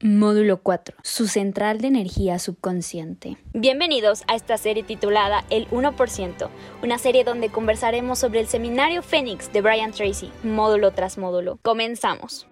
Módulo 4. Su central de energía subconsciente. Bienvenidos a esta serie titulada El 1%, una serie donde conversaremos sobre el seminario Fénix de Brian Tracy, módulo tras módulo. Comenzamos.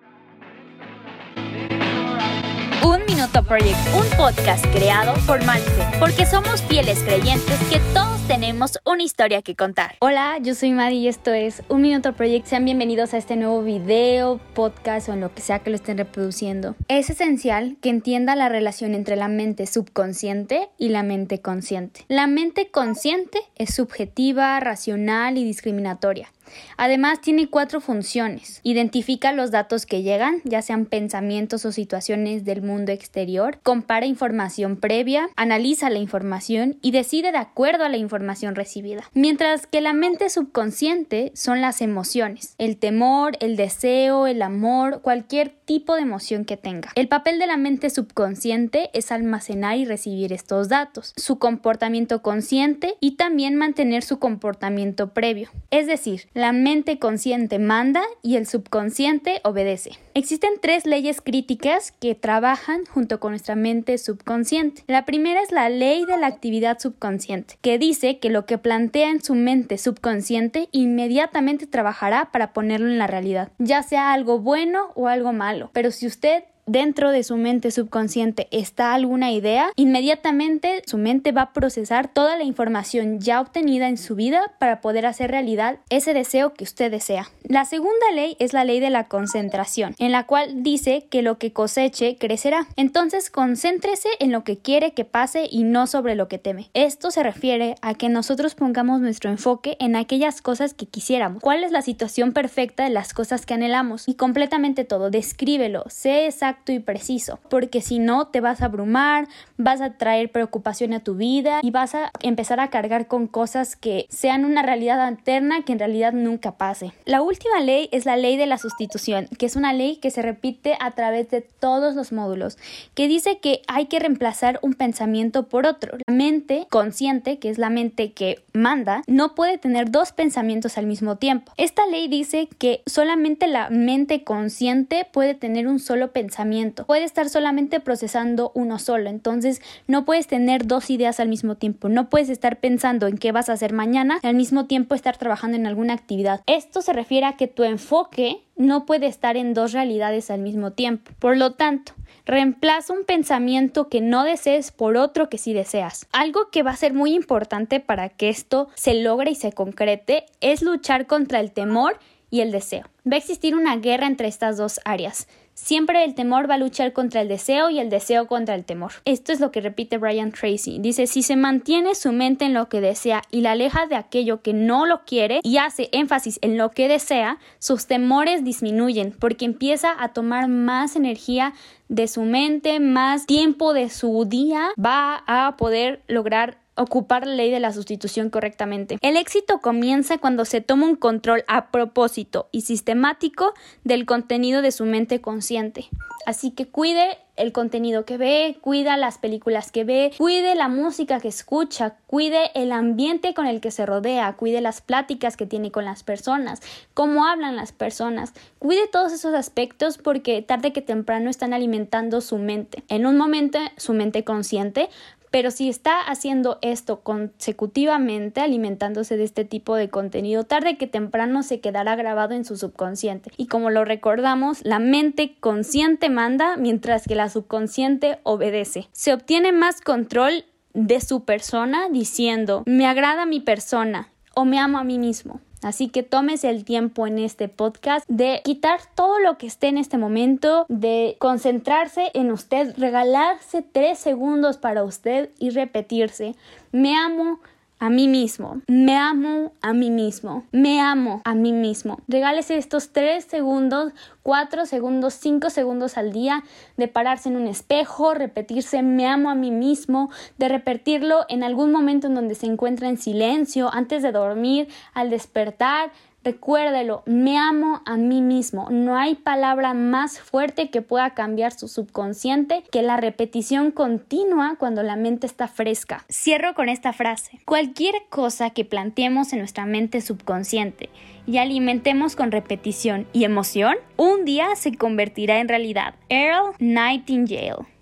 Un Minuto Project, un podcast creado por Mindset, porque somos fieles creyentes que todos tenemos una historia que contar. Hola, yo soy Madi y esto es Un Minuto Project. Sean bienvenidos a este nuevo video, podcast o en lo que sea que lo estén reproduciendo. Es esencial que entienda la relación entre la mente subconsciente y la mente consciente. La mente consciente es subjetiva, racional y discriminatoria. Además, tiene cuatro funciones. Identifica los datos que llegan, ya sean pensamientos o situaciones del mundo exterior, compara información previa, analiza la información y decide de acuerdo a la información recibida. Mientras que la mente subconsciente son las emociones, el temor, el deseo, el amor, cualquier tipo de emoción que tenga. El papel de la mente subconsciente es almacenar y recibir estos datos, su comportamiento consciente y también mantener su comportamiento previo. Es decir, la mente consciente manda y el subconsciente obedece. Existen tres leyes críticas que trabajan junto con nuestra mente subconsciente. La primera es la ley de la actividad subconsciente, que dice que lo que plantea en su mente subconsciente inmediatamente trabajará para ponerlo en la realidad, ya sea algo bueno o algo malo. Pero si usted dentro de su mente subconsciente está alguna idea, inmediatamente su mente va a procesar toda la información ya obtenida en su vida para poder hacer realidad ese deseo que usted desea. La segunda ley es la ley de la concentración, en la cual dice que lo que coseche crecerá. Entonces concéntrese en lo que quiere que pase y no sobre lo que teme. Esto se refiere a que nosotros pongamos nuestro enfoque en aquellas cosas que quisiéramos. ¿Cuál es la situación perfecta de las cosas que anhelamos? Y completamente todo, descríbelo, sé exacto y preciso, porque si no te vas a abrumar, vas a traer preocupación a tu vida y vas a empezar a cargar con cosas que sean una realidad alterna que en realidad nunca pase. La última ley es la ley de la sustitución, que es una ley que se repite a través de todos los módulos, que dice que hay que reemplazar un pensamiento por otro. La mente consciente, que es la mente que manda, no puede tener dos pensamientos al mismo tiempo. Esta ley dice que solamente la mente consciente puede tener un solo pensamiento Puede estar solamente procesando uno solo, entonces no puedes tener dos ideas al mismo tiempo. No puedes estar pensando en qué vas a hacer mañana y al mismo tiempo estar trabajando en alguna actividad. Esto se refiere a que tu enfoque no puede estar en dos realidades al mismo tiempo. Por lo tanto, reemplaza un pensamiento que no desees por otro que sí deseas. Algo que va a ser muy importante para que esto se logre y se concrete es luchar contra el temor y el deseo. Va a existir una guerra entre estas dos áreas. Siempre el temor va a luchar contra el deseo y el deseo contra el temor. Esto es lo que repite Brian Tracy. Dice, si se mantiene su mente en lo que desea y la aleja de aquello que no lo quiere y hace énfasis en lo que desea, sus temores disminuyen porque empieza a tomar más energía de su mente, más tiempo de su día, va a poder lograr ocupar la ley de la sustitución correctamente. El éxito comienza cuando se toma un control a propósito y sistemático del contenido de su mente consciente. Así que cuide el contenido que ve, cuida las películas que ve, cuide la música que escucha, cuide el ambiente con el que se rodea, cuide las pláticas que tiene con las personas, cómo hablan las personas, cuide todos esos aspectos porque tarde que temprano están alimentando su mente. En un momento su mente consciente, pero si está haciendo esto consecutivamente, alimentándose de este tipo de contenido, tarde que temprano se quedará grabado en su subconsciente. Y como lo recordamos, la mente consciente manda mientras que la subconsciente obedece. Se obtiene más control de su persona diciendo me agrada mi persona o me amo a mí mismo. Así que tómese el tiempo en este podcast de quitar todo lo que esté en este momento, de concentrarse en usted, regalarse tres segundos para usted y repetirse, me amo, a mí mismo. Me amo a mí mismo. Me amo a mí mismo. Regálese estos tres segundos, cuatro segundos, cinco segundos al día de pararse en un espejo, repetirse me amo a mí mismo, de repetirlo en algún momento en donde se encuentra en silencio, antes de dormir, al despertar, Recuérdelo, me amo a mí mismo. No hay palabra más fuerte que pueda cambiar su subconsciente que la repetición continua cuando la mente está fresca. Cierro con esta frase. Cualquier cosa que planteemos en nuestra mente subconsciente y alimentemos con repetición y emoción, un día se convertirá en realidad. Earl Nightingale